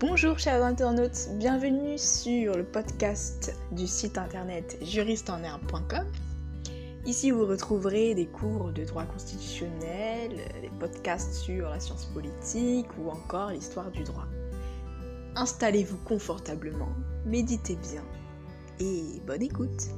Bonjour chers internautes, bienvenue sur le podcast du site internet juristeenair.com. Ici vous retrouverez des cours de droit constitutionnel, des podcasts sur la science politique ou encore l'histoire du droit. Installez-vous confortablement, méditez bien et bonne écoute